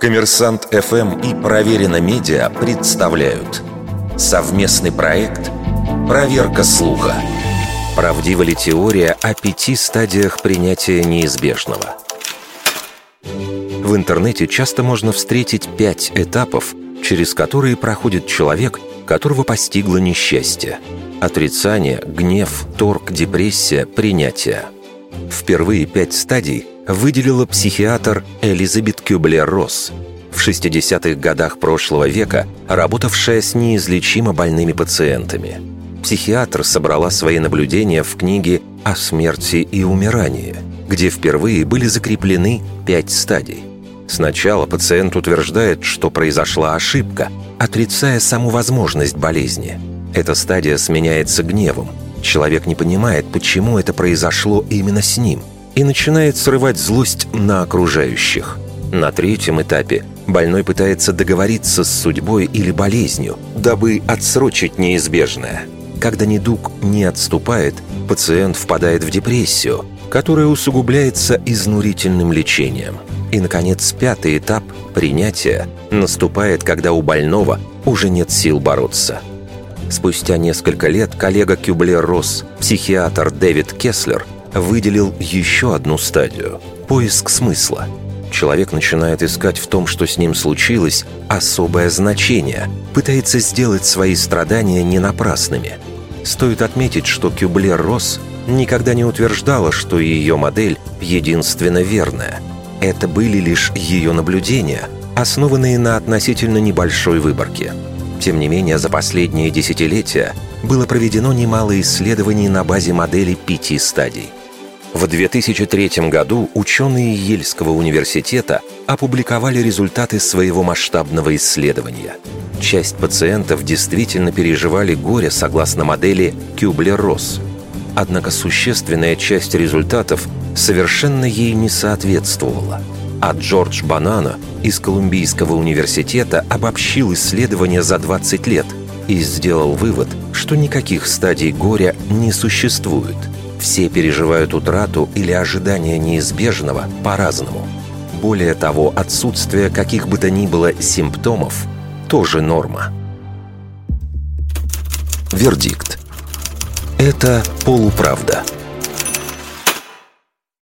Коммерсант ФМ и Проверено Медиа представляют совместный проект «Проверка слуха». Правдива ли теория о пяти стадиях принятия неизбежного? В интернете часто можно встретить пять этапов, через которые проходит человек, которого постигло несчастье. Отрицание, гнев, торг, депрессия, принятие. Впервые пять стадий – выделила психиатр Элизабет Кюблер-Росс, в 60-х годах прошлого века работавшая с неизлечимо больными пациентами. Психиатр собрала свои наблюдения в книге «О смерти и умирании», где впервые были закреплены пять стадий. Сначала пациент утверждает, что произошла ошибка, отрицая саму возможность болезни. Эта стадия сменяется гневом. Человек не понимает, почему это произошло именно с ним – и начинает срывать злость на окружающих. На третьем этапе больной пытается договориться с судьбой или болезнью, дабы отсрочить неизбежное. Когда недуг не отступает, пациент впадает в депрессию, которая усугубляется изнурительным лечением. И, наконец, пятый этап – принятия – наступает, когда у больного уже нет сил бороться. Спустя несколько лет коллега Кюблер-Росс, психиатр Дэвид Кеслер – выделил еще одну стадию – поиск смысла. Человек начинает искать в том, что с ним случилось, особое значение, пытается сделать свои страдания не напрасными. Стоит отметить, что Кюблер-Росс никогда не утверждала, что ее модель единственно верная. Это были лишь ее наблюдения, основанные на относительно небольшой выборке. Тем не менее, за последние десятилетия было проведено немало исследований на базе модели пяти стадий. В 2003 году ученые Ельского университета опубликовали результаты своего масштабного исследования. Часть пациентов действительно переживали горе согласно модели Кюблер-Росс. Однако существенная часть результатов совершенно ей не соответствовала. А Джордж Банана из Колумбийского университета обобщил исследование за 20 лет и сделал вывод, что никаких стадий горя не существует – все переживают утрату или ожидание неизбежного по-разному. Более того, отсутствие каких бы то ни было симптомов тоже норма. Вердикт. Это полуправда.